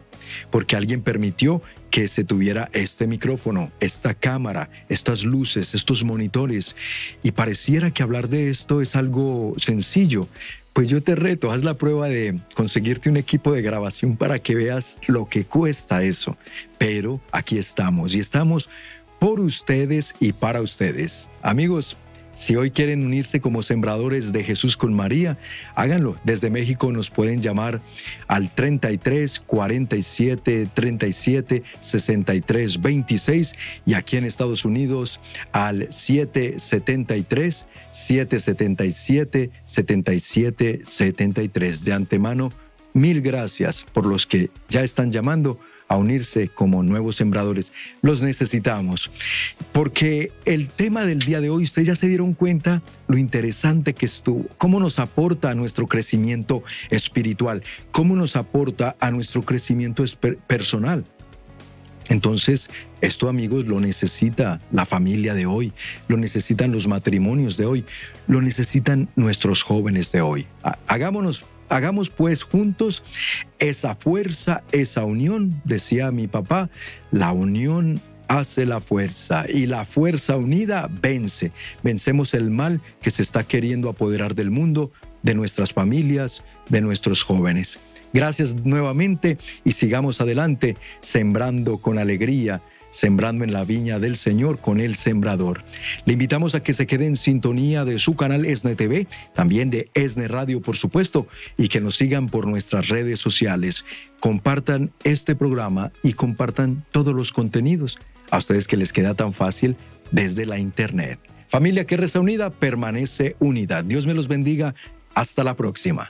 porque alguien permitió que se tuviera este micrófono, esta cámara, estas luces, estos monitores. Y pareciera que hablar de esto es algo sencillo. Pues yo te reto, haz la prueba de conseguirte un equipo de grabación para que veas lo que cuesta eso. Pero aquí estamos y estamos por ustedes y para ustedes. Amigos, si hoy quieren unirse como sembradores de Jesús con María, háganlo. Desde México nos pueden llamar al 33 47 37 63 26 y aquí en Estados Unidos al 773 777 77 73. De antemano, mil gracias por los que ya están llamando a unirse como nuevos sembradores. Los necesitamos, porque el tema del día de hoy, ustedes ya se dieron cuenta lo interesante que estuvo, cómo nos aporta a nuestro crecimiento espiritual, cómo nos aporta a nuestro crecimiento personal. Entonces, esto amigos lo necesita la familia de hoy, lo necesitan los matrimonios de hoy, lo necesitan nuestros jóvenes de hoy. Hagámonos Hagamos pues juntos esa fuerza, esa unión, decía mi papá, la unión hace la fuerza y la fuerza unida vence. Vencemos el mal que se está queriendo apoderar del mundo, de nuestras familias, de nuestros jóvenes. Gracias nuevamente y sigamos adelante sembrando con alegría sembrando en la viña del Señor con el sembrador. Le invitamos a que se quede en sintonía de su canal ESNE TV, también de ESNE Radio, por supuesto, y que nos sigan por nuestras redes sociales. Compartan este programa y compartan todos los contenidos. A ustedes que les queda tan fácil, desde la Internet. Familia que reza unida permanece unida. Dios me los bendiga. Hasta la próxima.